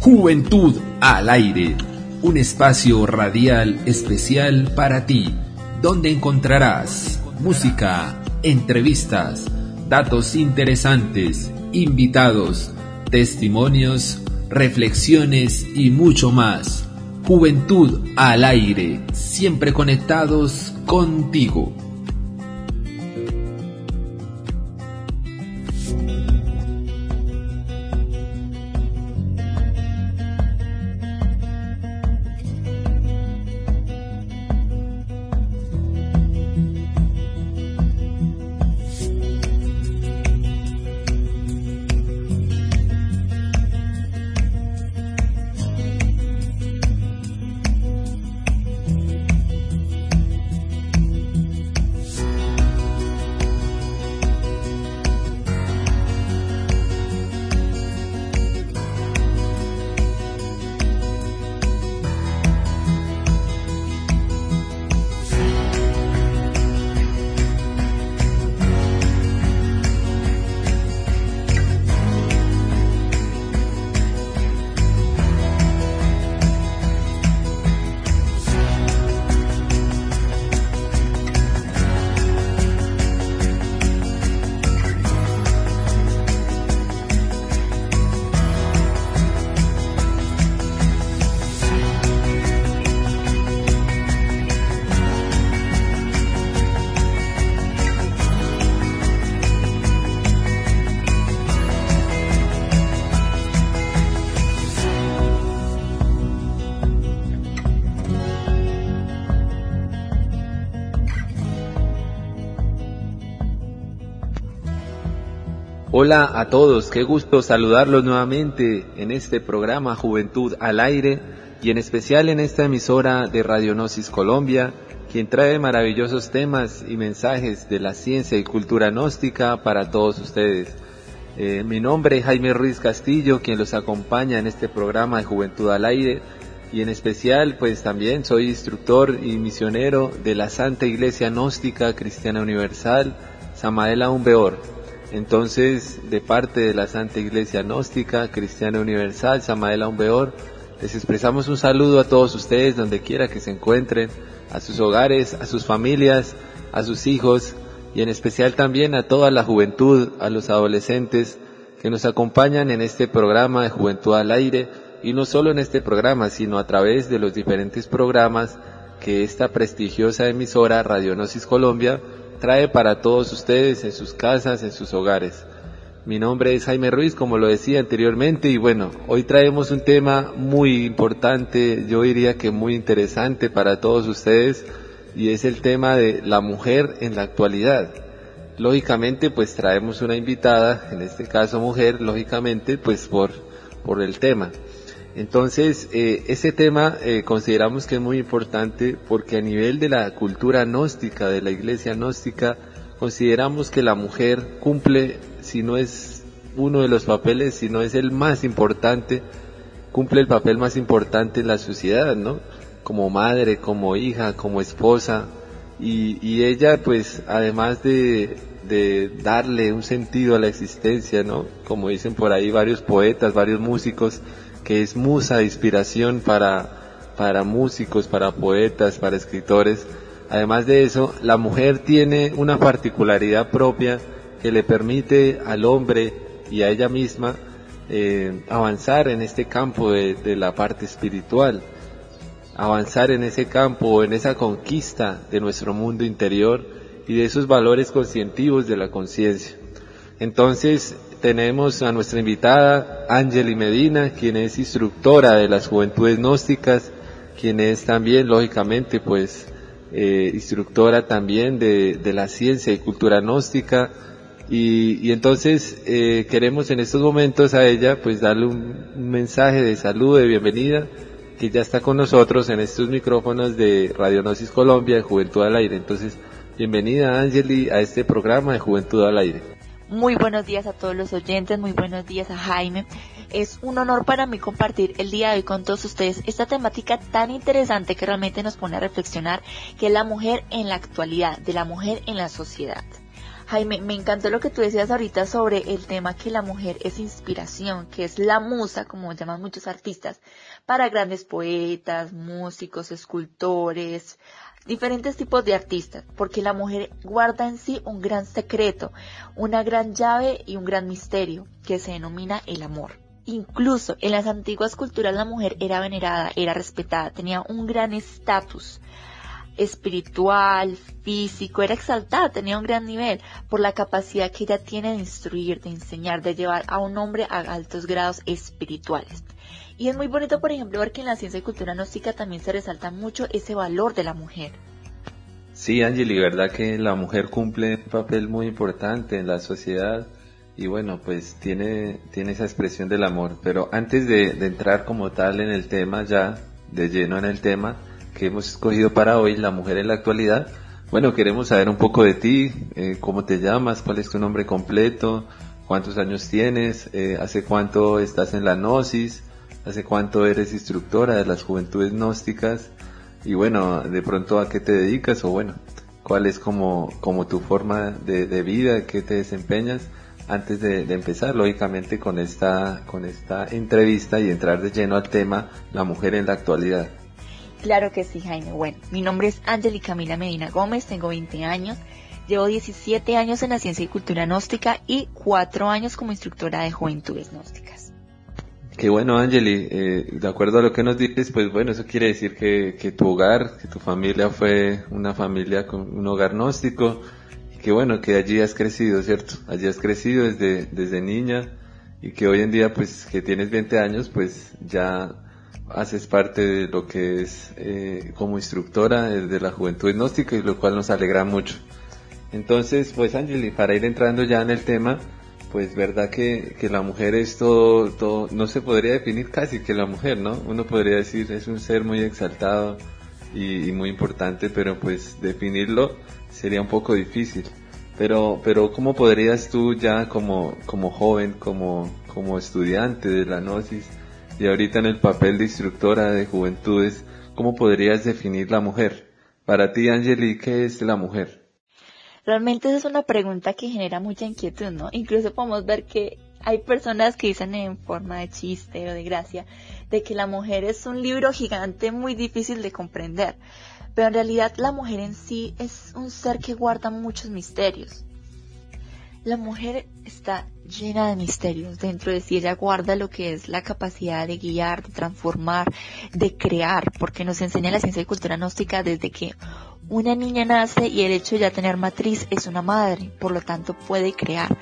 Juventud al aire, un espacio radial especial para ti, donde encontrarás música, entrevistas, datos interesantes, invitados, testimonios, reflexiones y mucho más. Juventud al aire, siempre conectados contigo. Hola a todos, qué gusto saludarlos nuevamente en este programa Juventud al Aire y en especial en esta emisora de Radionosis Colombia, quien trae maravillosos temas y mensajes de la ciencia y cultura gnóstica para todos ustedes. Eh, mi nombre es Jaime Ruiz Castillo, quien los acompaña en este programa de Juventud al Aire y en especial pues también soy instructor y misionero de la Santa Iglesia Gnóstica Cristiana Universal, Samaela Umbeor. Entonces, de parte de la Santa Iglesia Gnóstica, Cristiana Universal, Samael Umbeor, les expresamos un saludo a todos ustedes donde quiera que se encuentren, a sus hogares, a sus familias, a sus hijos y en especial también a toda la juventud, a los adolescentes que nos acompañan en este programa de Juventud al Aire y no solo en este programa, sino a través de los diferentes programas que esta prestigiosa emisora Radionosis Colombia trae para todos ustedes en sus casas, en sus hogares. Mi nombre es Jaime Ruiz, como lo decía anteriormente, y bueno, hoy traemos un tema muy importante, yo diría que muy interesante para todos ustedes, y es el tema de la mujer en la actualidad. Lógicamente, pues traemos una invitada, en este caso mujer, lógicamente, pues por, por el tema. Entonces, eh, ese tema eh, consideramos que es muy importante porque a nivel de la cultura gnóstica, de la iglesia gnóstica, consideramos que la mujer cumple, si no es uno de los papeles, si no es el más importante, cumple el papel más importante en la sociedad, ¿no? Como madre, como hija, como esposa. Y, y ella, pues, además de, de darle un sentido a la existencia, ¿no? Como dicen por ahí varios poetas, varios músicos, que es musa inspiración para, para músicos, para poetas, para escritores. Además de eso, la mujer tiene una particularidad propia que le permite al hombre y a ella misma eh, avanzar en este campo de, de, la parte espiritual, avanzar en ese campo, en esa conquista de nuestro mundo interior y de esos valores conscientivos de la conciencia. Entonces, tenemos a nuestra invitada Angeli Medina, quien es instructora de las juventudes gnósticas, quien es también, lógicamente, pues, eh, instructora también de, la ciencia y cultura gnóstica. Y, entonces eh, queremos en estos momentos a ella, pues, darle un, un mensaje de salud, de bienvenida, que ya está con nosotros en estos micrófonos de Radionosis Colombia, de Juventud al Aire. Entonces, bienvenida Angeli a este programa de Juventud al Aire. Muy buenos días a todos los oyentes, muy buenos días a Jaime. Es un honor para mí compartir el día de hoy con todos ustedes esta temática tan interesante que realmente nos pone a reflexionar, que es la mujer en la actualidad, de la mujer en la sociedad. Jaime, me encantó lo que tú decías ahorita sobre el tema que la mujer es inspiración, que es la musa, como llaman muchos artistas, para grandes poetas, músicos, escultores, diferentes tipos de artistas, porque la mujer guarda en sí un gran secreto, una gran llave y un gran misterio que se denomina el amor. Incluso en las antiguas culturas la mujer era venerada, era respetada, tenía un gran estatus espiritual, físico, era exaltada, tenía un gran nivel por la capacidad que ella tiene de instruir, de enseñar, de llevar a un hombre a altos grados espirituales. Y es muy bonito, por ejemplo, ver que en la ciencia y cultura gnóstica también se resalta mucho ese valor de la mujer. Sí, Angeli, verdad que la mujer cumple un papel muy importante en la sociedad y bueno, pues tiene, tiene esa expresión del amor. Pero antes de, entrar como tal en el tema, ya de lleno en el tema, que hemos escogido para hoy, la mujer en la actualidad. Bueno, queremos saber un poco de ti, eh, cómo te llamas, cuál es tu nombre completo, cuántos años tienes, eh, hace cuánto estás en la gnosis, hace cuánto eres instructora de las juventudes gnósticas y bueno, de pronto a qué te dedicas o bueno, cuál es como, como tu forma de, vida, qué te desempeñas antes de, empezar lógicamente con esta, con esta entrevista y entrar de lleno al tema la mujer en la actualidad. Claro que sí, Jaime. Bueno, mi nombre es Angeli Camila Medina Gómez, tengo 20 años, llevo 17 años en la ciencia y cultura gnóstica y 4 años como instructora de juventudes gnósticas. Qué bueno, Angeli. Eh, de acuerdo a lo que nos dices, pues bueno, eso quiere decir que, que tu hogar, que tu familia fue una familia con un hogar gnóstico que bueno, que allí has crecido, ¿cierto? Allí has crecido desde, desde niña y que hoy en día, pues que tienes 20 años, pues ya haces parte de lo que es eh, como instructora de la juventud gnóstica y lo cual nos alegra mucho. Entonces, pues Angeli, para ir entrando ya en el tema, pues verdad que, que la mujer es todo, todo, no se podría definir casi que la mujer, ¿no? Uno podría decir es un ser muy exaltado y, muy importante, pero pues definirlo sería un poco difícil. Pero, pero ¿cómo podrías tú ya como, como joven, como, como estudiante de la gnosis, y ahorita en el papel de instructora de juventudes, ¿cómo podrías definir la mujer? Para ti, Angeli, ¿qué es la mujer? Realmente esa es una pregunta que genera mucha inquietud, ¿no? Incluso podemos ver que hay personas que dicen en forma de chiste o de gracia de que la mujer es un libro gigante muy difícil de comprender. Pero en realidad la mujer en sí es un ser que guarda muchos misterios. La mujer está llena de misterios. Dentro de sí ella guarda lo que es la capacidad de guiar, de transformar, de crear, porque nos enseña la ciencia y cultura gnóstica desde que una niña nace y el hecho de ya tener matriz es una madre, por lo tanto puede crear.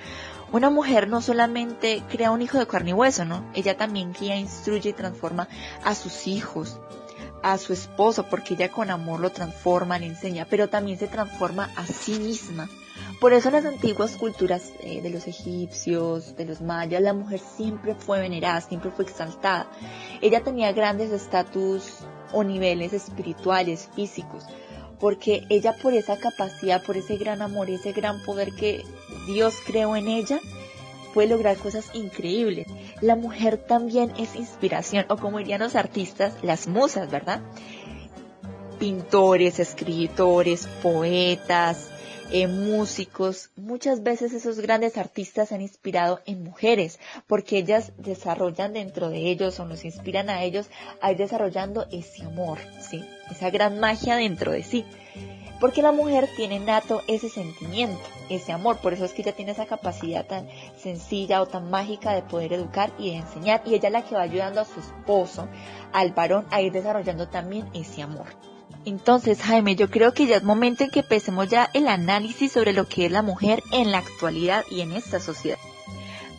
Una mujer no solamente crea un hijo de carne y hueso, ¿no? Ella también guía, instruye y transforma a sus hijos, a su esposo, porque ella con amor lo transforma, le enseña, pero también se transforma a sí misma. Por eso en las antiguas culturas eh, de los egipcios, de los mayas, la mujer siempre fue venerada, siempre fue exaltada. Ella tenía grandes estatus o niveles espirituales, físicos, porque ella por esa capacidad, por ese gran amor, ese gran poder que Dios creó en ella, puede lograr cosas increíbles. La mujer también es inspiración, o como dirían los artistas, las musas, ¿verdad? Pintores, escritores, poetas, eh, músicos, muchas veces esos grandes artistas se han inspirado en mujeres, porque ellas desarrollan dentro de ellos o nos inspiran a ellos a ir desarrollando ese amor, ¿sí? Esa gran magia dentro de sí. Porque la mujer tiene nato ese sentimiento, ese amor, por eso es que ella tiene esa capacidad tan sencilla o tan mágica de poder educar y de enseñar, y ella es la que va ayudando a su esposo, al varón, a ir desarrollando también ese amor. Entonces, Jaime, yo creo que ya es momento en que empecemos ya el análisis sobre lo que es la mujer en la actualidad y en esta sociedad.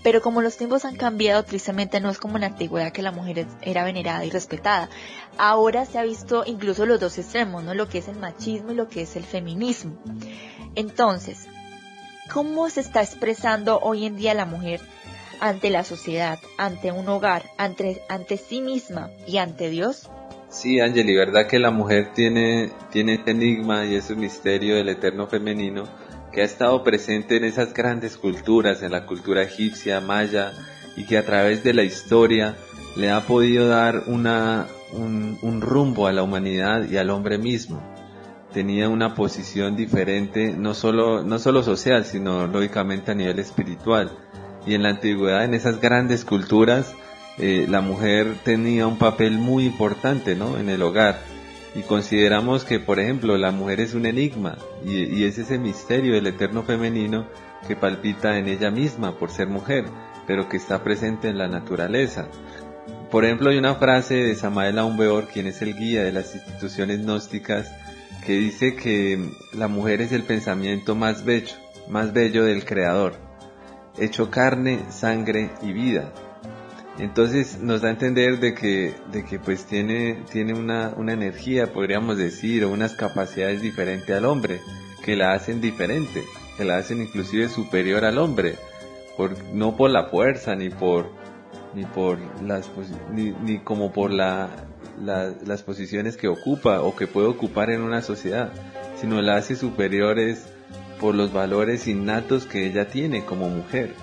Pero como los tiempos han cambiado, tristemente no es como en la antigüedad que la mujer era venerada y respetada. Ahora se ha visto incluso los dos extremos, ¿no? Lo que es el machismo y lo que es el feminismo. Entonces, ¿cómo se está expresando hoy en día la mujer ante la sociedad, ante un hogar, ante, ante sí misma y ante Dios? Sí, Angeli, verdad que la mujer tiene, tiene este enigma y ese misterio del eterno femenino que ha estado presente en esas grandes culturas, en la cultura egipcia, maya, y que a través de la historia le ha podido dar una, un, un rumbo a la humanidad y al hombre mismo. tenía una posición diferente, no solo, no solo social, sino lógicamente a nivel espiritual. Y en la antigüedad, en esas grandes culturas, eh, la mujer tenía un papel muy importante ¿no? en el hogar. Y consideramos que, por ejemplo, la mujer es un enigma y, es ese misterio del eterno femenino que palpita en ella misma por ser mujer, pero que está presente en la naturaleza. Por ejemplo, hay una frase de Samael Aumbeor, quien es el guía de las instituciones gnósticas, que dice que la mujer es el pensamiento más bello, más bello del Creador, hecho carne, sangre y vida. Entonces nos da a entender de que, de que pues tiene, tiene una, una energía, podríamos decir, o unas capacidades diferentes al hombre, que la hacen diferente, que la hacen inclusive superior al hombre, por, no por la fuerza, ni por, ni por las, ni, ni como por la, las posiciones que ocupa o que puede ocupar en una sociedad, sino la hace superiores por los valores innatos que ella tiene como mujer.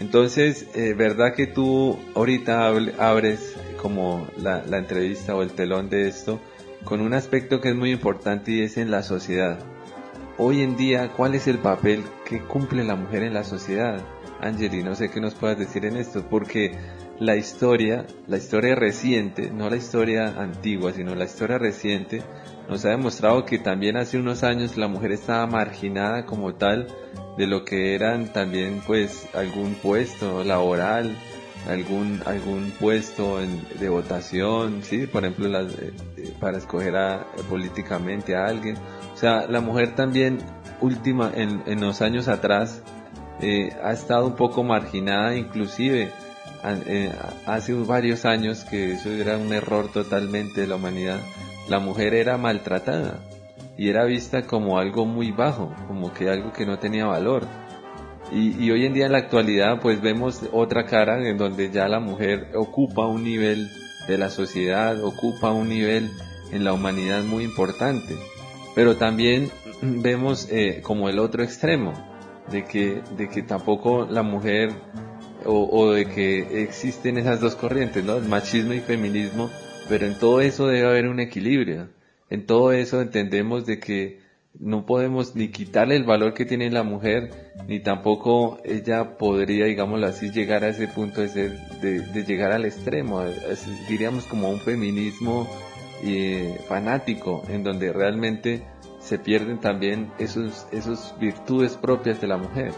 Entonces, eh, verdad que tú ahorita abres como la, la entrevista o el telón de esto con un aspecto que es muy importante y es en la sociedad. Hoy en día, ¿cuál es el papel que cumple la mujer en la sociedad? Angeli, no sé qué nos puedas decir en esto, porque la historia, la historia reciente, no la historia antigua, sino la historia reciente, nos ha demostrado que también hace unos años la mujer estaba marginada como tal de lo que eran también pues algún puesto laboral, algún algún puesto de votación, sí, por ejemplo eh, eh, para escoger a, políticamente a alguien. O sea, la mujer también última en, en los años atrás eh, ha estado un poco marginada, inclusive hace varios años que eso era un error totalmente de la humanidad. La mujer era maltratada y era vista como algo muy bajo, como que algo que no tenía valor. Y, hoy en día en la actualidad pues vemos otra cara en donde ya la mujer ocupa un nivel de la sociedad, ocupa un nivel en la humanidad muy importante. Pero también vemos eh, como el otro extremo, de que, de que tampoco la mujer o, o, de que existen esas dos corrientes, ¿no? El machismo y feminismo, pero en todo eso debe haber un equilibrio en todo eso entendemos de que no podemos ni quitarle el valor que tiene la mujer, ni tampoco ella podría, digámoslo así, llegar a ese punto de ser, de, llegar al extremo, diríamos como un feminismo eh, fanático, en donde realmente se pierden también esos, esos virtudes propias de la mujer.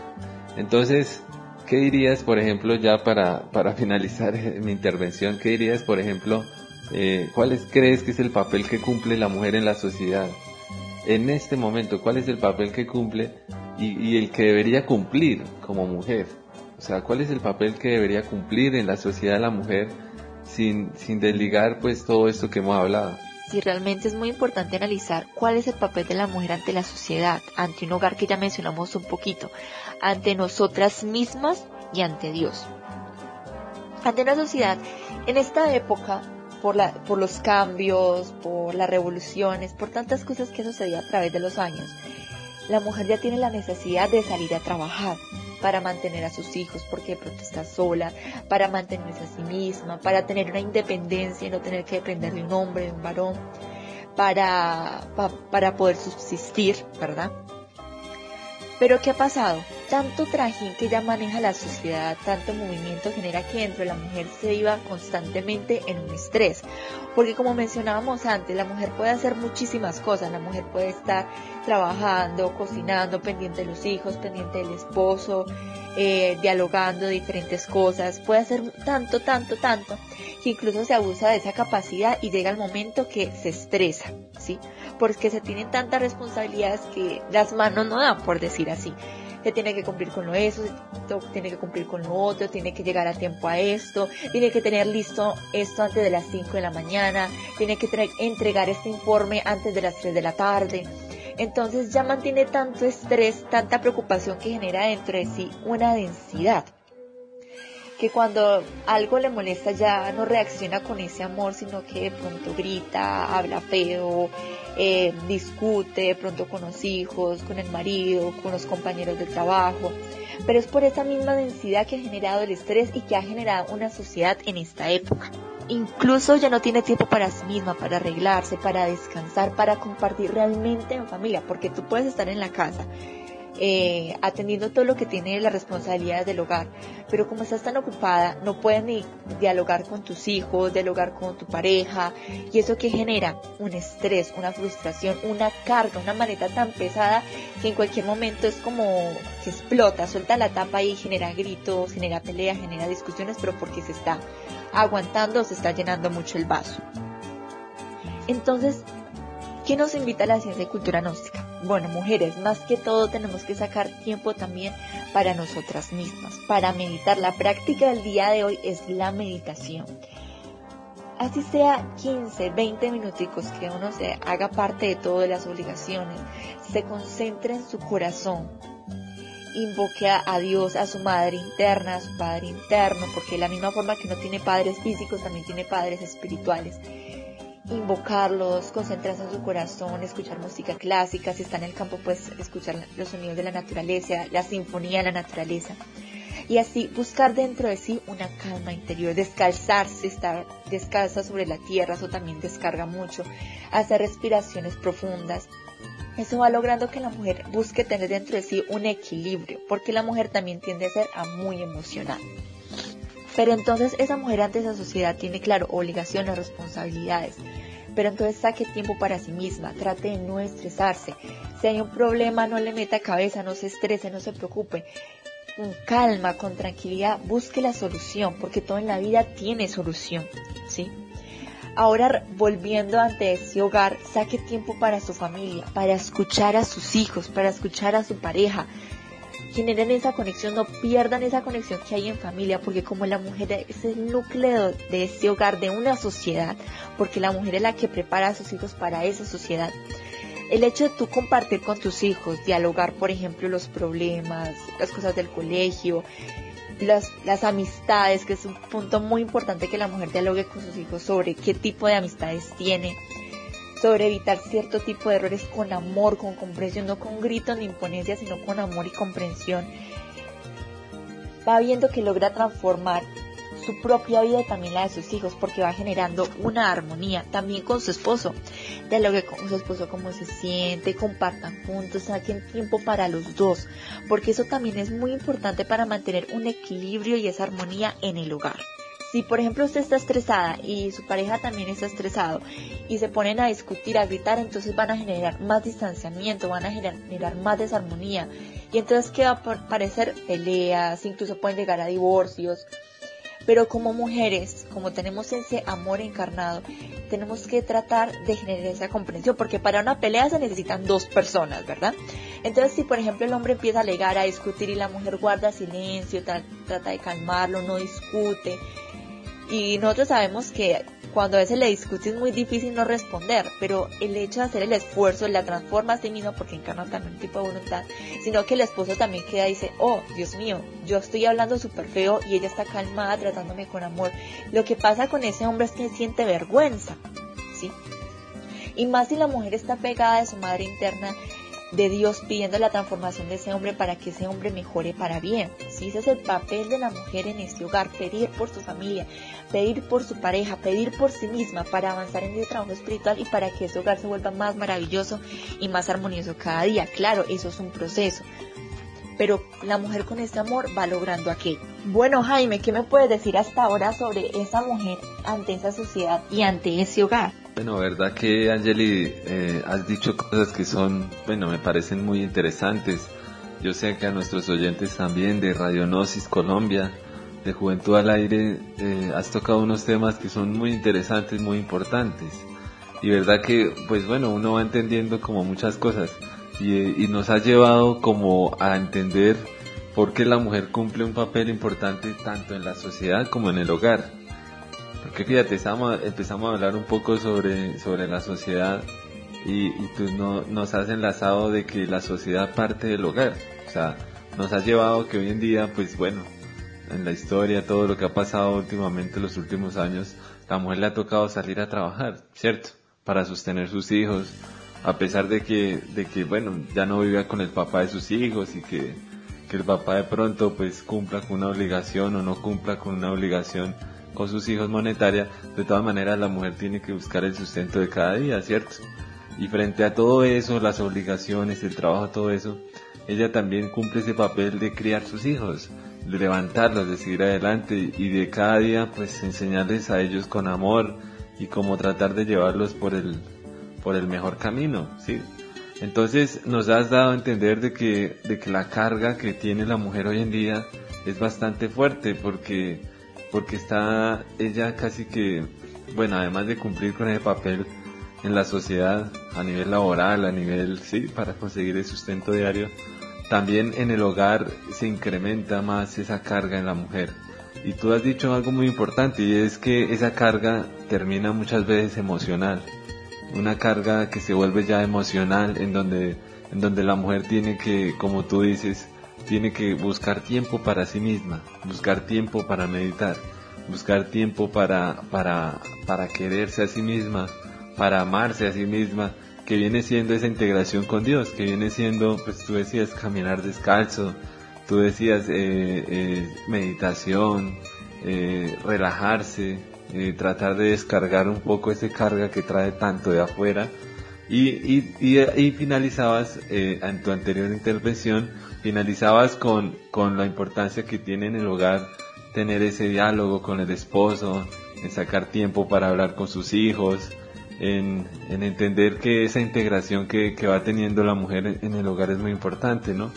Entonces, ¿qué dirías, por ejemplo, ya para, para finalizar mi intervención, qué dirías, por ejemplo, eh, ¿cuál crees que es el papel que cumple la mujer en la sociedad? En este momento, ¿cuál es el papel que cumple y, el que debería cumplir como mujer? O sea, ¿cuál es el papel que debería cumplir en la sociedad la mujer sin, desligar pues todo esto que hemos hablado? Sí, realmente es muy importante analizar cuál es el papel de la mujer ante la sociedad, ante un hogar que ya mencionamos un poquito, ante nosotras mismas y ante Dios. Ante una sociedad, en esta época por, la, por los cambios, por las revoluciones, por tantas cosas que sucedían a través de los años. La mujer ya tiene la necesidad de salir a trabajar para mantener a sus hijos porque de pronto está sola, para mantenerse a sí misma, para tener una independencia y no tener que depender de un hombre, de un varón, para, para poder subsistir, ¿verdad? Pero ¿qué ha pasado? Tanto trajín que ya maneja la sociedad, tanto movimiento genera que dentro de la mujer se viva constantemente en un estrés. Porque como mencionábamos antes, la mujer puede hacer muchísimas cosas. La mujer puede estar trabajando, cocinando, pendiente de los hijos, pendiente del esposo, eh, dialogando diferentes cosas. Puede hacer tanto, tanto, tanto, que incluso se abusa de esa capacidad y llega el momento que se estresa, ¿sí? porque se tienen tantas responsabilidades que las manos no dan, por decir así. Se tiene que cumplir con lo eso, tiene que cumplir con lo otro, tiene que llegar a tiempo a esto, tiene que tener listo esto antes de las 5 de la mañana, tiene que entregar este informe antes de las 3 de la tarde. Entonces ya mantiene tanto estrés, tanta preocupación que genera dentro de sí una densidad que cuando algo le molesta ya no reacciona con ese amor, sino que de pronto grita, habla feo, eh, discute de pronto con los hijos, con el marido, con los compañeros de trabajo, pero es por esa misma densidad que ha generado el estrés y que ha generado una sociedad en esta época. Incluso ya no tiene tiempo para sí misma, para arreglarse, para descansar, para compartir realmente en familia, porque tú puedes estar en la casa eh, atendiendo todo lo que tiene las responsabilidades del hogar. Pero como estás tan ocupada, no puedes ni dialogar con tus hijos, dialogar con tu pareja, y eso que genera un estrés, una frustración, una carga, una maleta tan pesada que en cualquier momento es como que explota, suelta la tapa y genera gritos, genera peleas, genera discusiones, pero porque se está aguantando, se está llenando mucho el vaso. Entonces, ¿qué nos invita a la ciencia y cultura gnóstica? Bueno, mujeres, más que todo tenemos que sacar tiempo también para nosotras mismas, para meditar. La práctica del día de hoy es la meditación. Así sea 15, 20 minuticos que uno se haga parte de todas las obligaciones, se concentre en su corazón, invoque a Dios, a su madre interna, a su padre interno, porque de la misma forma que no tiene padres físicos, también tiene padres espirituales invocarlos, concentrarse en su corazón, escuchar música clásica, si está en el campo pues escuchar los sonidos de la naturaleza, la sinfonía de la naturaleza. Y así buscar dentro de sí una calma interior, descalzarse, estar descalza sobre la tierra, eso también descarga mucho, hacer respiraciones profundas. Eso va logrando que la mujer busque tener dentro de sí un equilibrio, porque la mujer también tiende a ser muy emocional. Pero entonces esa mujer ante esa sociedad tiene, claro, obligaciones, responsabilidades. Pero entonces saque tiempo para sí misma, trate de no estresarse. Si hay un problema, no le meta cabeza, no se estrese, no se preocupe. Con calma, con tranquilidad, busque la solución, porque todo en la vida tiene solución, ¿sí? Ahora, volviendo ante ese hogar, saque tiempo para su familia, para escuchar a sus hijos, para escuchar a su pareja, generen esa conexión, no pierdan esa conexión que hay en familia, porque como la mujer es el núcleo de ese hogar, de una sociedad, porque la mujer es la que prepara a sus hijos para esa sociedad. El hecho de tú compartir con tus hijos, dialogar, por ejemplo, los problemas, las cosas del colegio, las, las amistades, que es un punto muy importante que la mujer dialogue con sus hijos sobre qué tipo de amistades tiene, sobre evitar cierto tipo de errores con amor, con comprensión, no con gritos ni imponencia, sino con amor y comprensión, va viendo que logra transformar su propia vida y también la de sus hijos, porque va generando una armonía también con su esposo. Dialogue con su esposo cómo se siente, compartan juntos, saquen tiempo para los dos, porque eso también es muy importante para mantener un equilibrio y esa armonía en el hogar. Si por ejemplo usted está estresada y su pareja también está estresado y se ponen a discutir, a gritar, entonces van a generar más distanciamiento, van a generar más desarmonía. Y entonces qué va a parecer peleas, incluso pueden llegar a divorcios. Pero como mujeres, como tenemos ese amor encarnado, tenemos que tratar de generar esa comprensión, porque para una pelea se necesitan dos personas, ¿verdad? Entonces, si por ejemplo el hombre empieza a alegar, a discutir y la mujer guarda silencio, trata de calmarlo, no discute, y nosotros sabemos que cuando a veces le discute es muy difícil no responder, pero el hecho de hacer el esfuerzo la transforma a sí mismo porque encarna también un tipo de voluntad, sino que el esposo también queda y dice, oh, Dios mío, yo estoy hablando súper feo y ella está calmada tratándome con amor. Lo que pasa con ese hombre es que siente vergüenza, ¿sí? Y más si la mujer está pegada de su madre interna de Dios pidiendo la transformación de ese hombre para que ese hombre mejore para bien. Si ese es el papel de la mujer en este hogar, pedir por su familia, pedir por su pareja, pedir por sí misma para avanzar en el trabajo espiritual y para que ese hogar se vuelva más maravilloso y más armonioso cada día. Claro, eso es un proceso. Pero la mujer con ese amor va logrando aquello. Bueno, Jaime, ¿qué me puedes decir hasta ahora sobre esa mujer ante esa sociedad y ante ese hogar? Bueno, verdad que Angeli, eh, has dicho cosas que son, bueno, me parecen muy interesantes. Yo sé que a nuestros oyentes también de Radionosis Colombia, de Juventud al Aire, eh, has tocado unos temas que son muy interesantes, muy importantes. Y verdad que, pues bueno, uno va entendiendo como muchas cosas. Y, nos ha llevado como a entender por qué la mujer cumple un papel importante tanto en la sociedad como en el hogar porque fíjate, empezamos a hablar un poco sobre, sobre la sociedad y, tú no, nos has enlazado de que la sociedad parte del hogar. O sea, nos ha llevado que hoy en día, pues bueno, en la historia, todo lo que ha pasado últimamente, los últimos años, la mujer le ha tocado salir a trabajar, ¿cierto? Para sostener sus hijos, a pesar de que, de que bueno, ya no vivía con el papá de sus hijos y que, que el papá de pronto pues cumpla con una obligación o no cumpla con una obligación con sus hijos monetaria, de todas maneras la mujer tiene que buscar el sustento de cada día, ¿cierto? Y frente a todo eso, las obligaciones, el trabajo, todo eso, ella también cumple ese papel de criar sus hijos, de levantarlos, de seguir adelante y de cada día pues enseñarles a ellos con amor y como tratar de llevarlos por el, por el mejor camino, ¿sí? Entonces nos has dado a entender de que, de que la carga que tiene la mujer hoy en día es bastante fuerte porque, porque está ella casi que, bueno, además de cumplir con ese papel en la sociedad a nivel laboral, a nivel, sí, para conseguir el sustento diario, también en el hogar se incrementa más esa carga en la mujer. Y tú has dicho algo muy importante y es que esa carga termina muchas veces emocional una carga que se vuelve ya emocional en donde, en donde la mujer tiene que, como tú dices, tiene que buscar tiempo para sí misma, buscar tiempo para meditar, buscar tiempo para, para, para quererse a sí misma, para amarse a sí misma, que viene siendo esa integración con Dios, que viene siendo, pues tú decías, caminar descalzo, tú decías eh, eh, meditación, eh, relajarse, eh, tratar de descargar un poco esa carga que trae tanto de afuera. Y, y, y, finalizabas, eh, en tu anterior intervención, finalizabas con, con la importancia que tiene en el hogar tener ese diálogo con el esposo, en sacar tiempo para hablar con sus hijos, en, en entender que esa integración que, que, va teniendo la mujer en el hogar es muy importante, ¿no?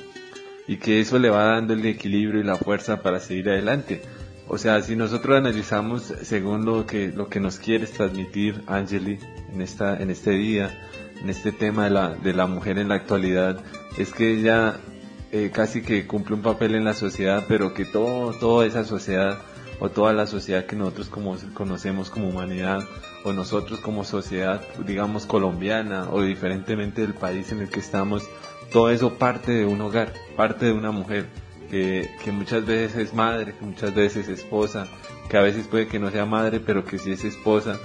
Y que eso le va dando el equilibrio y la fuerza para seguir adelante. O sea, si nosotros analizamos según lo que, lo que nos quieres transmitir, Angeli, en, esta, en este día, en este tema de la, de la mujer en la actualidad, es que ella eh, casi que cumple un papel en la sociedad, pero que todo, toda esa sociedad o toda la sociedad que nosotros como, conocemos como humanidad o nosotros como sociedad, digamos, colombiana o diferentemente del país en el que estamos, todo eso parte de un hogar, parte de una mujer que, muchas veces es madre, que muchas veces es esposa, que a veces puede que no sea madre, pero que sí es esposa,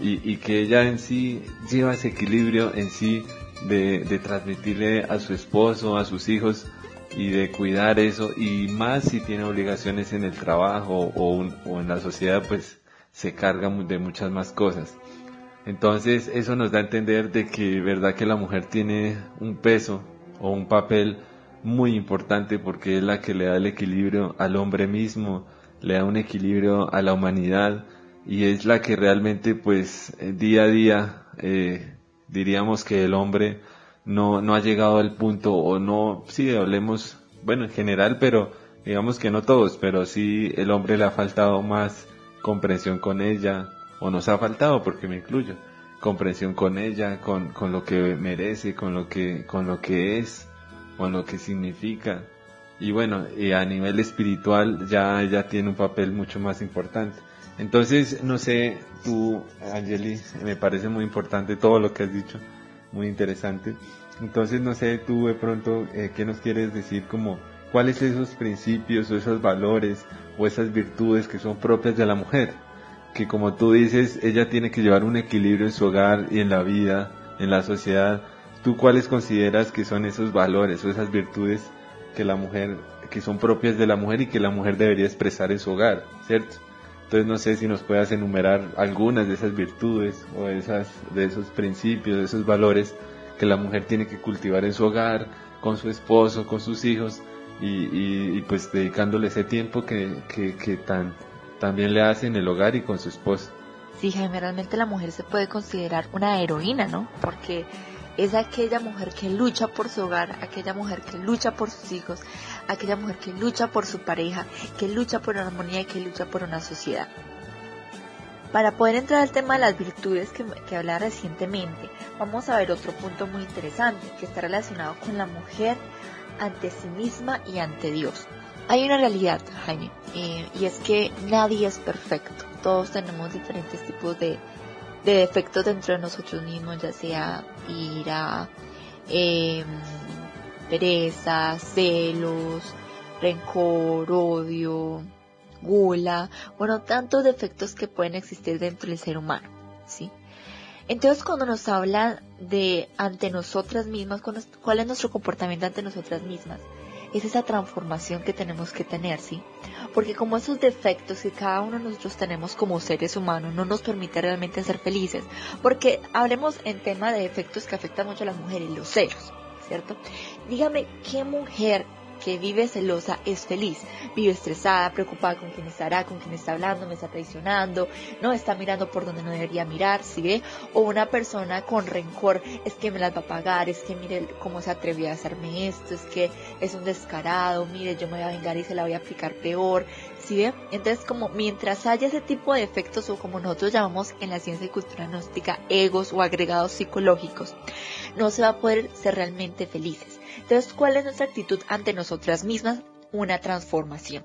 y, que ella en sí lleva ese equilibrio en sí de, transmitirle a su esposo, a sus hijos, y de cuidar eso, y más si tiene obligaciones en el trabajo o, en la sociedad, pues se carga de muchas más cosas. Entonces eso nos da a entender de que verdad que la mujer tiene un peso o un papel muy importante porque es la que le da el equilibrio al hombre mismo, le da un equilibrio a la humanidad y es la que realmente pues eh, día a día eh, diríamos que el hombre no, no ha llegado al punto o no, sí hablemos, bueno en general, pero digamos que no todos, pero sí el hombre le ha faltado más comprensión con ella o nos ha faltado porque me incluyo comprensión con ella, con, con lo que merece, con lo que, con lo que es, con lo que significa. Y bueno, y a nivel espiritual ya, ya tiene un papel mucho más importante. Entonces, no sé, tú, Angeli, me parece muy importante todo lo que has dicho, muy interesante. Entonces, no sé, tú de pronto, eh, ¿qué nos quieres decir como cuáles esos principios o esos valores o esas virtudes que son propias de la mujer? Que como tú dices, ella tiene que llevar un equilibrio en su hogar y en la vida, en la sociedad, ¿Tú cuáles consideras que son esos valores o esas virtudes que la mujer, que son propias de la mujer y que la mujer debería expresar en su hogar, ¿cierto? Entonces no sé si nos puedas enumerar algunas de esas virtudes o esas, de esos principios, de esos valores que la mujer tiene que cultivar en su hogar, con su esposo, con sus hijos y, pues dedicándole ese tiempo que, que, que tan, también le hace en el hogar y con su esposo. Sí, generalmente la mujer se puede considerar una heroína, ¿no? Porque es aquella mujer que lucha por su hogar, aquella mujer que lucha por sus hijos, aquella mujer que lucha por su pareja, que lucha por una armonía y que lucha por una sociedad. Para poder entrar al tema de las virtudes que, que hablaba recientemente, vamos a ver otro punto muy interesante que está relacionado con la mujer ante sí misma y ante Dios. Hay una realidad, Jaime, eh, y es que nadie es perfecto. Todos tenemos diferentes tipos de, de defectos dentro de nosotros mismos, ya sea ira, eh, pereza, celos, rencor, odio, gula, bueno, tantos defectos que pueden existir dentro del ser humano, ¿sí? Entonces cuando nos habla de ante nosotras mismas, cuál es nuestro comportamiento ante nosotras mismas, es esa transformación que tenemos que tener, ¿sí? Porque como esos defectos que cada uno de nosotros tenemos como seres humanos no nos permite realmente ser felices, porque hablemos en tema de defectos que afectan mucho a las mujeres, los celos, ¿cierto? Dígame, ¿qué mujer que vive celosa es feliz. Vive estresada, preocupada con quién estará, con quién está hablando, me está traicionando, no está mirando por donde no debería mirar, ¿sí ve? O una persona con rencor, es que me las va a pagar, es que mire cómo se atrevió a hacerme esto, es que es un descarado, mire, yo me voy a vengar y se la voy a aplicar peor, ¿sí ve? Entonces, como mientras haya ese tipo de efectos o como nosotros llamamos en la ciencia y cultura gnóstica, egos o agregados psicológicos, no se va a poder ser realmente felices. Entonces, ¿cuál es nuestra actitud ante nosotras mismas? Una transformación.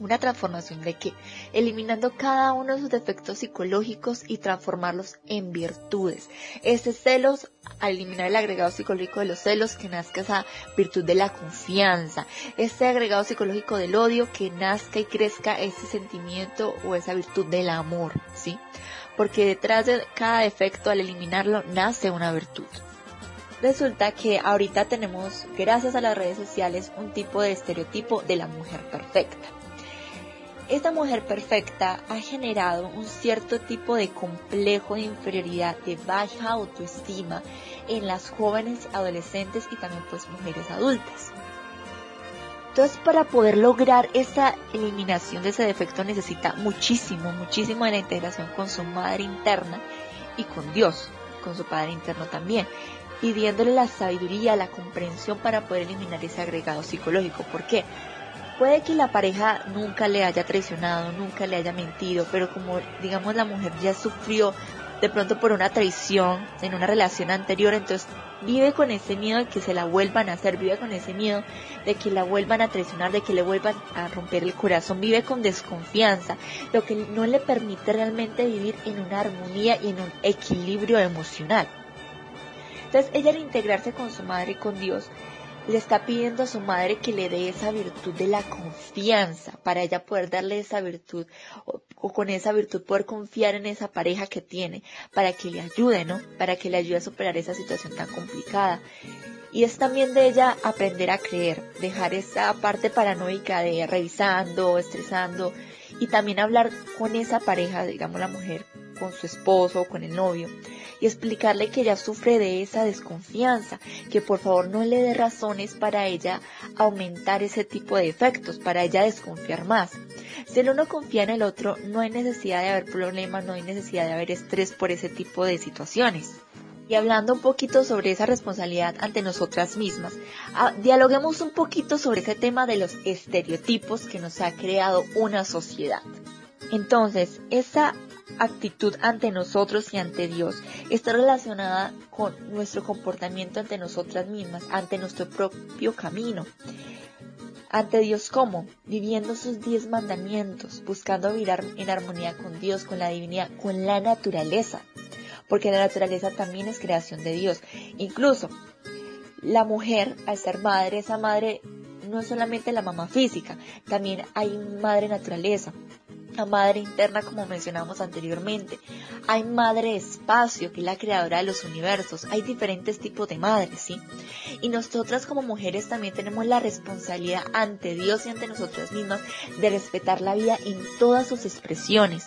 Una transformación de qué? Eliminando cada uno de sus defectos psicológicos y transformarlos en virtudes. Ese celos, al eliminar el agregado psicológico de los celos, que nazca esa virtud de la confianza. Ese agregado psicológico del odio, que nazca y crezca ese sentimiento o esa virtud del amor, ¿sí? Porque detrás de cada defecto, al eliminarlo, nace una virtud resulta que ahorita tenemos, gracias a las redes sociales, un tipo de estereotipo de la mujer perfecta. Esta mujer perfecta ha generado un cierto tipo de complejo de inferioridad, de baja autoestima en las jóvenes, adolescentes y también pues mujeres adultas. Entonces para poder lograr esa eliminación de ese defecto necesita muchísimo, muchísimo de la integración con su madre interna y con Dios, con su padre interno también pidiéndole la sabiduría, la comprensión para poder eliminar ese agregado psicológico. ¿Por qué? Puede que la pareja nunca le haya traicionado, nunca le haya mentido, pero como digamos la mujer ya sufrió de pronto por una traición en una relación anterior, entonces vive con ese miedo de que se la vuelvan a hacer, vive con ese miedo de que la vuelvan a traicionar, de que le vuelvan a romper el corazón, vive con desconfianza, lo que no le permite realmente vivir en una armonía y en un equilibrio emocional. Entonces ella al integrarse con su madre y con Dios, le está pidiendo a su madre que le dé esa virtud de la confianza, para ella poder darle esa virtud, o, con esa virtud poder confiar en esa pareja que tiene, para que le ayude, ¿no? Para que le ayude a superar esa situación tan complicada. Y es también de ella aprender a creer, dejar esa parte paranoica de revisando, estresando, y también hablar con esa pareja, digamos la mujer, con su esposo o con el novio, y explicarle que ella sufre de esa desconfianza, que por favor no le dé razones para ella aumentar ese tipo de efectos, para ella desconfiar más. Si el uno confía en el otro, no hay necesidad de haber problemas, no hay necesidad de haber estrés por ese tipo de situaciones. Y hablando un poquito sobre esa responsabilidad ante nosotras mismas, ah, dialoguemos un poquito sobre ese tema de los estereotipos que nos ha creado una sociedad. Entonces, esa actitud ante nosotros y ante Dios está relacionada con nuestro comportamiento ante nosotras mismas, ante nuestro propio camino. Ante Dios como viviendo sus diez mandamientos, buscando vivir en armonía con Dios, con la divinidad, con la naturaleza, porque la naturaleza también es creación de Dios. Incluso la mujer, al ser madre, esa madre no es solamente la mamá física, también hay madre naturaleza, la madre interna como mencionamos anteriormente. Hay madre espacio, que es la creadora de los universos. Hay diferentes tipos de madres, ¿sí? Y nosotras como mujeres también tenemos la responsabilidad ante Dios y ante nosotras mismas de respetar la vida en todas sus expresiones.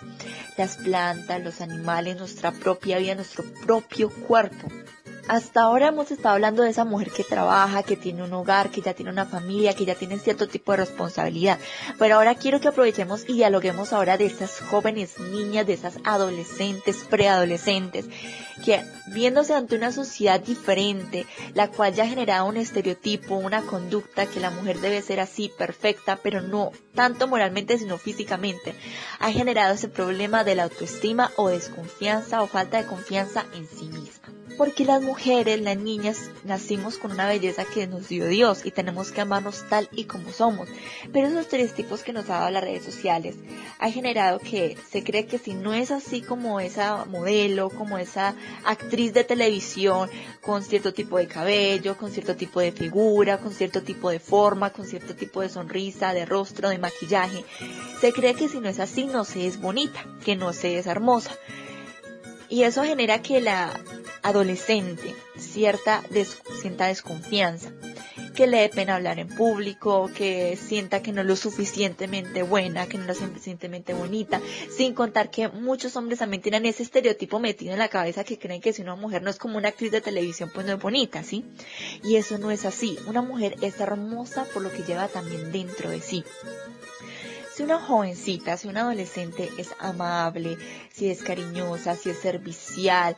Las plantas, los animales, nuestra propia vida, nuestro propio cuerpo. Hasta ahora hemos estado hablando de esa mujer que trabaja, que tiene un hogar, que ya tiene una familia, que ya tiene cierto tipo de responsabilidad. Pero ahora quiero que aprovechemos y dialoguemos ahora de esas jóvenes niñas, de esas adolescentes, preadolescentes, que viéndose ante una sociedad diferente, la cual ya ha generado un estereotipo, una conducta que la mujer debe ser así, perfecta, pero no tanto moralmente sino físicamente, ha generado ese problema de la autoestima o desconfianza o falta de confianza en sí misma. Porque las mujeres, las niñas, nacimos con una belleza que nos dio Dios y tenemos que amarnos tal y como somos. Pero esos estereotipos que nos ha dado las redes sociales ha generado que se cree que si no es así como esa modelo, como esa actriz de televisión, con cierto tipo de cabello, con cierto tipo de figura, con cierto tipo de forma, con cierto tipo de sonrisa, de rostro, de maquillaje, se cree que si no es así no se es bonita, que no se es hermosa. Y eso genera que la adolescente cierta sienta desconfianza. que le dé pena hablar en público, que sienta que no es lo suficientemente buena, que no es lo suficientemente bonita, sin contar que muchos hombres también tienen ese estereotipo metido en la cabeza que creen que si una mujer no es como una actriz de televisión, pues no es bonita, ¿sí? Y eso no es así. Una mujer es hermosa por lo que lleva también dentro de sí. Si una jovencita, si una adolescente es amable, si es cariñosa, si es servicial,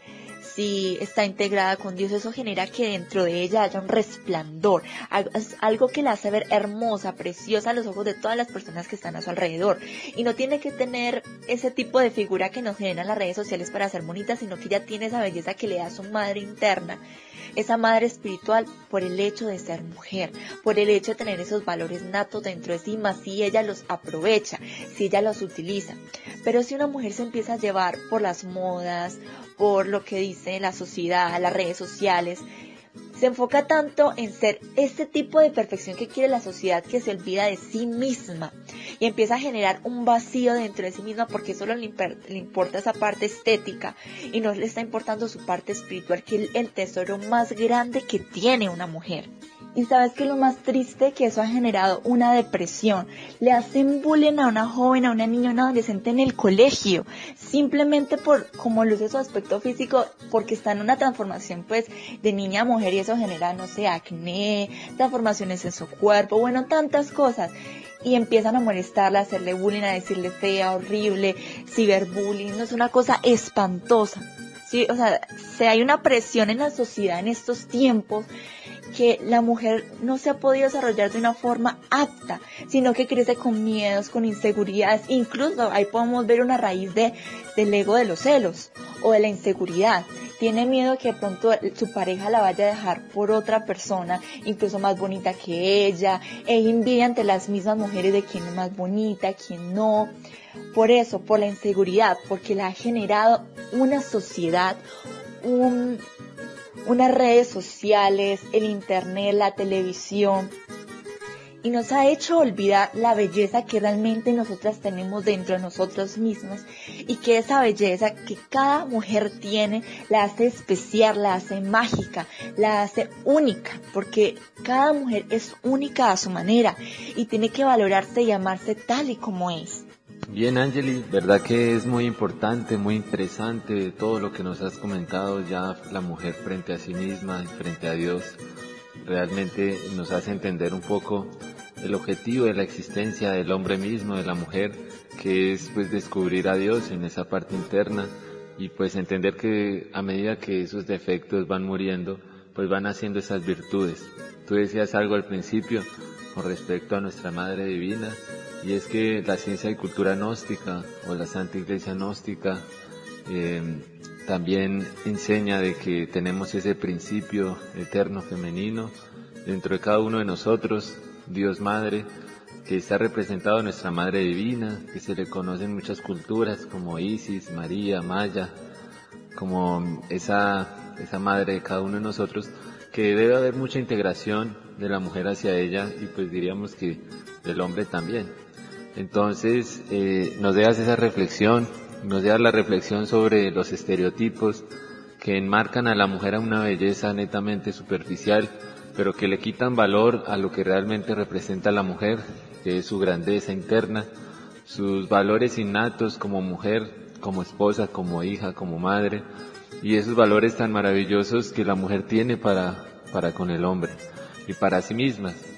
si está integrada con Dios, eso genera que dentro de ella haya un resplandor, algo que la hace ver hermosa, preciosa a los ojos de todas las personas que están a su alrededor. Y no tiene que tener ese tipo de figura que nos generan las redes sociales para ser bonita, sino que ella tiene esa belleza que le da su madre interna esa madre espiritual por el hecho de ser mujer, por el hecho de tener esos valores natos dentro de sí, más si ella los aprovecha, si ella los utiliza. Pero si una mujer se empieza a llevar por las modas, por lo que dice la sociedad, las redes sociales, se enfoca tanto en ser este tipo de perfección que quiere la sociedad que se olvida de sí misma y empieza a generar un vacío dentro de sí misma porque solo le, importa esa parte estética y no le está importando su parte espiritual que es el tesoro más grande que tiene una mujer. Y sabes que lo más triste que eso ha generado una depresión. Le hacen bullying a una joven, a una niña, a una adolescente en el colegio, simplemente por como luce su aspecto físico, porque está en una transformación pues de niña a mujer y eso genera, no sé, acné, transformaciones en su cuerpo, bueno, tantas cosas. Y empiezan a molestarla, a hacerle bullying, a decirle fea, horrible, ciberbullying, no es una cosa espantosa. Sí, o sea, se hay una presión en la sociedad en estos tiempos que la mujer no se ha podido desarrollar de una forma apta, sino que crece con miedos, con inseguridades, incluso ahí podemos ver una raíz de, del ego de los celos o de la inseguridad. Tiene miedo que de pronto su pareja la vaya a dejar por otra persona, incluso más bonita que ella, e envidia ante las mismas mujeres de quién es más bonita, quién no. Por eso, por la inseguridad, porque la ha generado una sociedad, un, unas redes sociales, el internet, la televisión, y nos ha hecho olvidar la belleza que realmente nosotras tenemos dentro de nosotros mismos y que esa belleza que cada mujer tiene la hace especial, la hace mágica, la hace única, porque cada mujer es única a su manera y tiene que valorarse y amarse tal y como es. Bien, Angeli, verdad que es muy importante, muy interesante todo lo que nos has comentado ya la mujer frente a sí misma y frente a Dios. Realmente nos hace entender un poco el objetivo de la existencia del hombre mismo, de la mujer, que es pues descubrir a Dios en esa parte interna y pues entender que a medida que esos defectos van muriendo, pues van haciendo esas virtudes. Tú decías algo al principio con respecto a nuestra Madre Divina, y es que la ciencia y cultura gnóstica o la Santa Iglesia gnóstica eh, también enseña de que tenemos ese principio eterno femenino dentro de cada uno de nosotros, Dios Madre, que está representado en nuestra Madre Divina, que se le conoce en muchas culturas como Isis, María, Maya, como esa, esa Madre de cada uno de nosotros, que debe haber mucha integración de la mujer hacia ella y pues diríamos que del hombre también. Entonces, eh, nos dejas esa reflexión, nos dejas la reflexión sobre los estereotipos que enmarcan a la mujer a una belleza netamente superficial, pero que le quitan valor a lo que realmente representa a la mujer, que es su grandeza interna, sus valores innatos como mujer, como esposa, como hija, como madre, y esos valores tan maravillosos que la mujer tiene para, para con el hombre y para sí mismas.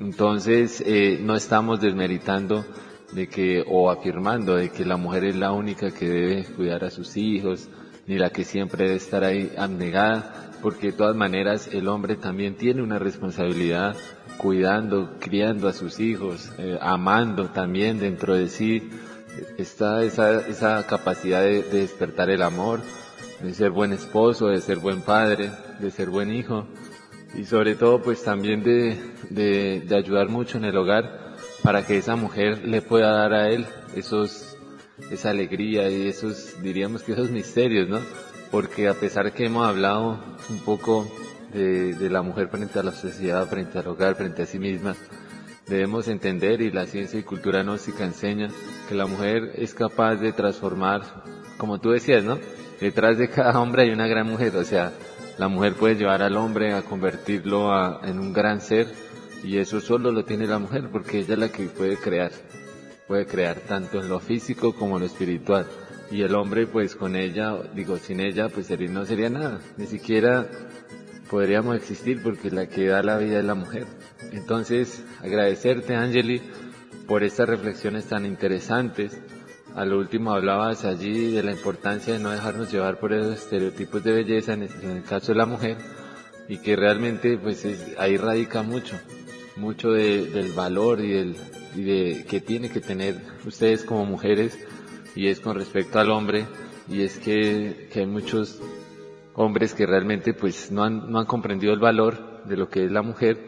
Entonces, eh, no estamos desmeritando de que, o afirmando de que la mujer es la única que debe cuidar a sus hijos, ni la que siempre debe estar ahí abnegada, porque de todas maneras el hombre también tiene una responsabilidad cuidando, criando a sus hijos, eh, amando también dentro de sí, está esa, esa capacidad de, despertar el amor, de ser buen esposo, de ser buen padre, de ser buen hijo y sobre todo pues también de, de, ayudar mucho en el hogar para que esa mujer le pueda dar a él esos, esa alegría y esos, diríamos que esos misterios, ¿no? Porque a pesar que hemos hablado un poco de, de la mujer frente a la sociedad, frente al hogar, frente a sí misma, debemos entender y la ciencia y cultura gnóstica enseña que la mujer es capaz de transformar, como tú decías, ¿no? Detrás de cada hombre hay una gran mujer, o sea, La mujer puede llevar al hombre a convertirlo en un gran ser y eso solo lo tiene la mujer porque ella es la que puede crear, puede crear tanto en lo físico como en lo espiritual. Y el hombre pues con ella, digo sin ella pues no sería nada, ni siquiera podríamos existir porque la que da la vida es la mujer. Entonces agradecerte Angeli por estas reflexiones tan interesantes. A lo último hablabas allí de la importancia de no dejarnos llevar por esos estereotipos de belleza, en el caso de la mujer, y que realmente pues ahí radica mucho, mucho del valor y, del, de que tiene que tener ustedes como mujeres, y es con respecto al hombre, y es que, que hay muchos hombres que realmente pues no han, no han comprendido el valor de lo que es la mujer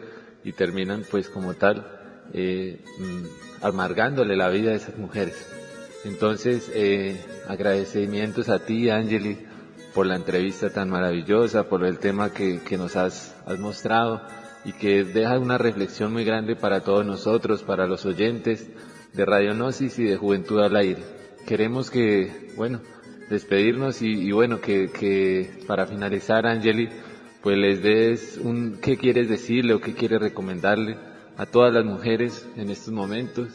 y terminan pues como tal eh, mm, amargándole la vida a esas mujeres. Entonces, eh, agradecimientos a ti, Angeli, por la entrevista tan maravillosa, por el tema que, que nos has, has, mostrado y que deja una reflexión muy grande para todos nosotros, para los oyentes de Radionosis y de Juventud al Aire. Queremos que, bueno, despedirnos y, bueno, que, que, para finalizar, Angeli, pues les des un, qué quieres decirle o qué quieres recomendarle a todas las mujeres en estos momentos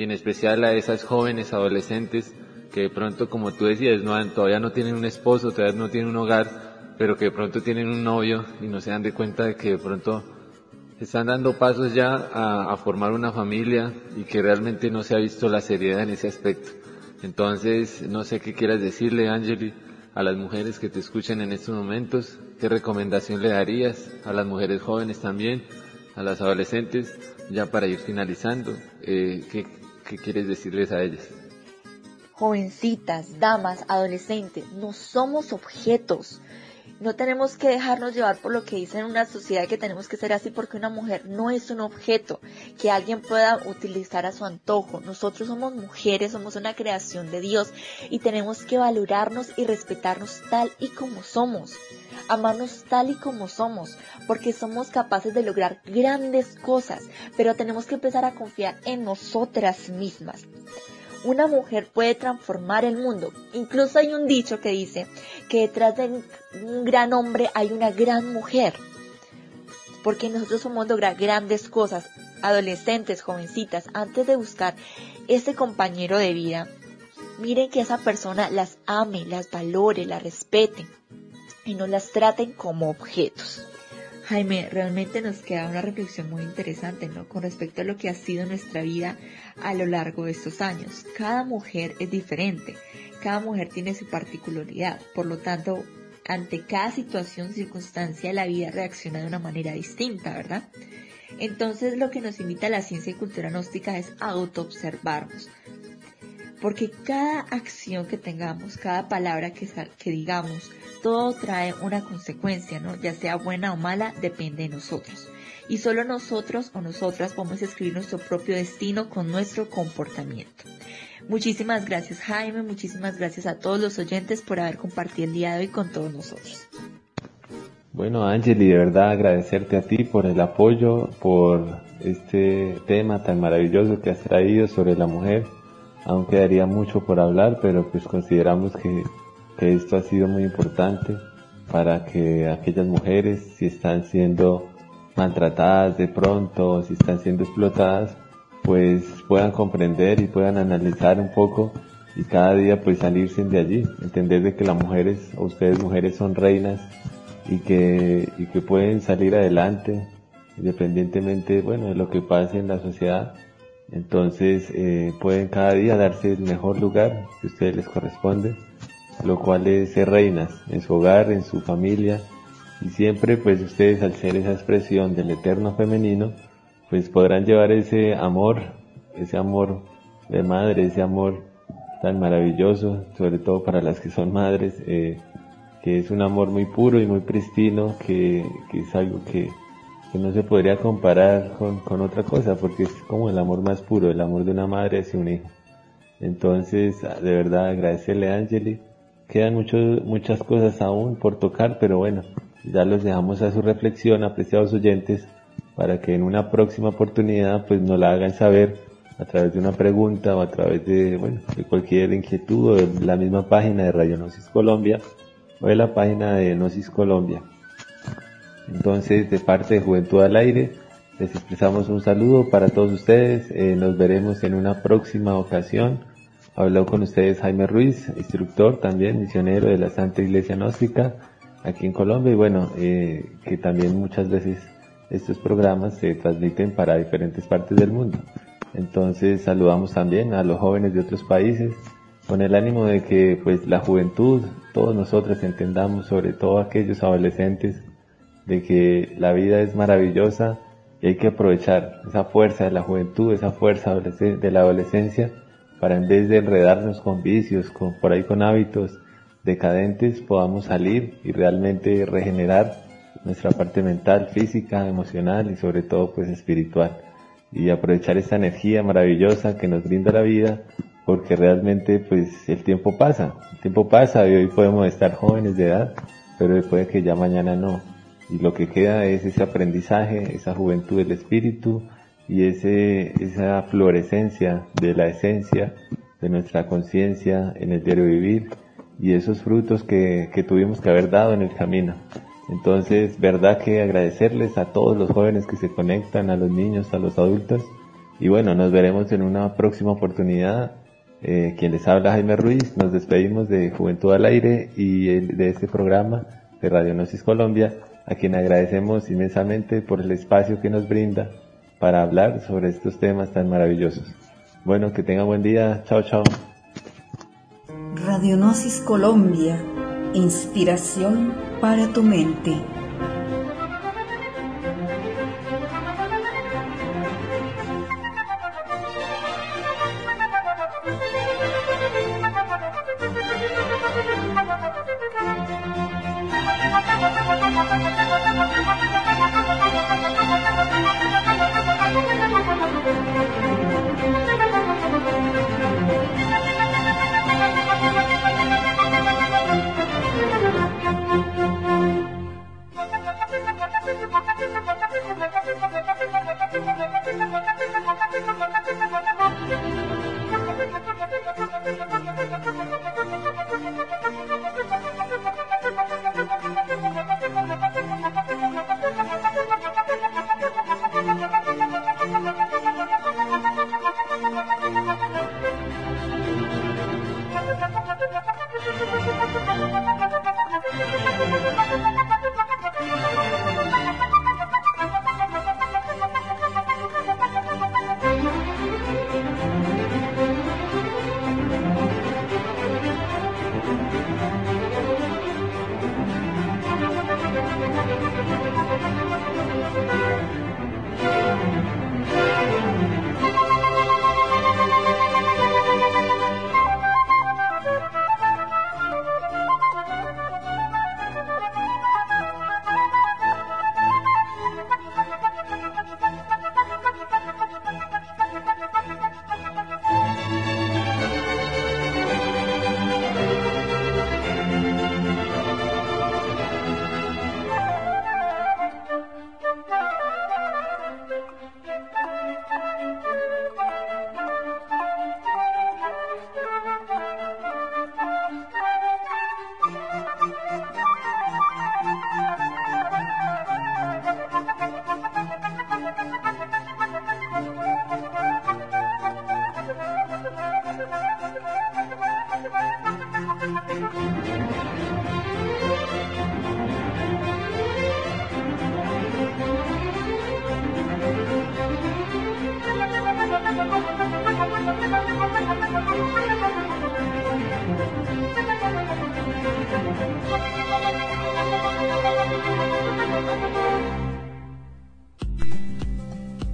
y en especial a esas jóvenes adolescentes que de pronto, como tú decías, no, todavía no tienen un esposo, todavía no tienen un hogar, pero que de pronto tienen un novio y no se dan de cuenta de que de pronto están dando pasos ya a, a formar una familia y que realmente no se ha visto la seriedad en ese aspecto. Entonces, no sé qué quieras decirle, Angeli, a las mujeres que te escuchan en estos momentos, qué recomendación le darías a las mujeres jóvenes también, a las adolescentes, ya para ir finalizando, eh, ¿qué, ¿qué quieres decirles a ellas? Jovencitas, damas, adolescentes, no somos objetos. No tenemos que dejarnos llevar por lo que dice en una sociedad que tenemos que ser así porque una mujer no es un objeto que alguien pueda utilizar a su antojo. Nosotros somos mujeres, somos una creación de Dios y tenemos que valorarnos y respetarnos tal y como somos. Amarnos tal y como somos, porque somos capaces de lograr grandes cosas, pero tenemos que empezar a confiar en nosotras mismas una mujer puede transformar el mundo. Incluso hay un dicho que dice que detrás de un gran hombre hay una gran mujer. Porque nosotros somos grandes cosas, adolescentes, jovencitas, antes de buscar ese compañero de vida. Miren que esa persona las ame, las valore, las respete y no las traten como objetos. Jaime, realmente nos queda una reflexión muy interesante, ¿no? Con respecto a lo que ha sido nuestra vida a lo largo de estos años. Cada mujer es diferente, cada mujer tiene su particularidad, por lo tanto, ante cada situación, circunstancia, la vida reacciona de una manera distinta, ¿verdad? Entonces, lo que nos invita a la ciencia y cultura gnóstica es autoobservarnos, porque cada acción que tengamos, cada palabra que, que digamos, todo trae una consecuencia, ¿no? Ya sea buena o mala, depende de nosotros. Y solo nosotros o nosotras podemos escribir nuestro propio destino con nuestro comportamiento. Muchísimas gracias Jaime, muchísimas gracias a todos los oyentes por haber compartido el día de hoy con todos nosotros. Bueno, Angeli, de verdad agradecerte a ti por el apoyo, por este tema tan maravilloso que has traído sobre la mujer Aún quedaría mucho por hablar, pero pues consideramos que, esto ha sido muy importante para que aquellas mujeres, si están siendo maltratadas de pronto, si están siendo explotadas, pues puedan comprender y puedan analizar un poco y cada día pues salirse de allí, entender de que las mujeres, o ustedes mujeres son reinas y que, y que pueden salir adelante independientemente, bueno, de lo que pase en la sociedad entonces eh, pueden cada día darse el mejor lugar que a ustedes les corresponde, lo cual es ser reinas en su hogar, en su familia, y siempre pues ustedes al ser esa expresión del eterno femenino, pues podrán llevar ese amor, ese amor de madre, ese amor tan maravilloso, sobre todo para las que son madres, eh, que es un amor muy puro y muy pristino, que, que es algo que que no se podría comparar con, con, otra cosa, porque es como el amor más puro, el amor de una madre hacia un hijo. Entonces, de verdad, agradecerle a Angeli. Quedan muchos, muchas cosas aún por tocar, pero bueno, ya los dejamos a su reflexión, apreciados oyentes, para que en una próxima oportunidad pues nos la hagan saber a través de una pregunta o a través de, bueno, de cualquier inquietud o de la misma página de Radio Colombia o de la página de Gnosis Colombia. Entonces, de parte de Juventud al Aire, les expresamos un saludo para todos ustedes. Eh, nos veremos en una próxima ocasión. Habló con ustedes Jaime Ruiz, instructor también, misionero de la Santa Iglesia Gnóstica aquí en Colombia y bueno, eh, que también muchas veces estos programas se transmiten para diferentes partes del mundo. Entonces saludamos también a los jóvenes de otros países con el ánimo de que pues la juventud, todos nosotros entendamos, sobre todo aquellos adolescentes, de que la vida es maravillosa y hay que aprovechar esa fuerza de la juventud, esa fuerza de la adolescencia para en vez de enredarnos con vicios, con, por ahí con hábitos decadentes, podamos salir y realmente regenerar nuestra parte mental, física, emocional y sobre todo pues espiritual. Y aprovechar esta energía maravillosa que nos brinda la vida, porque realmente pues el tiempo pasa, el tiempo pasa y hoy podemos estar jóvenes de edad, pero puede que ya mañana no. Y lo que queda es ese aprendizaje, esa juventud del espíritu, y ese, esa florescencia de la esencia de nuestra conciencia en el diario vivir y esos frutos que, que tuvimos que haber dado en el camino. Entonces, verdad que agradecerles a todos los jóvenes que se conectan, a los niños, a los adultos. Y bueno, nos veremos en una próxima oportunidad. Eh, quien les habla Jaime Ruiz, nos despedimos de Juventud al Aire y de este programa de Radionosis Colombia, a quien agradecemos inmensamente por el espacio que nos brinda para hablar sobre estos temas tan maravillosos. Bueno, que tenga buen día. Chao, chao. Radionosis Colombia, inspiración para tu mente.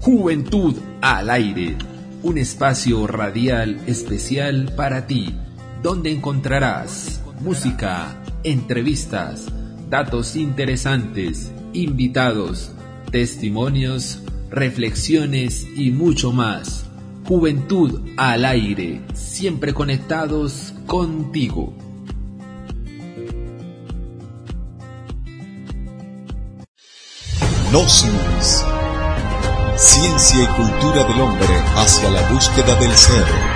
Juventud al aire, un espacio radial especial para ti, donde encontrarás música, entrevistas, datos interesantes, invitados, testimonios, reflexiones y mucho más. Juventud al aire, siempre conectados contigo. Gnosis Ciencia y cultura del hombre hacia la búsqueda del ser.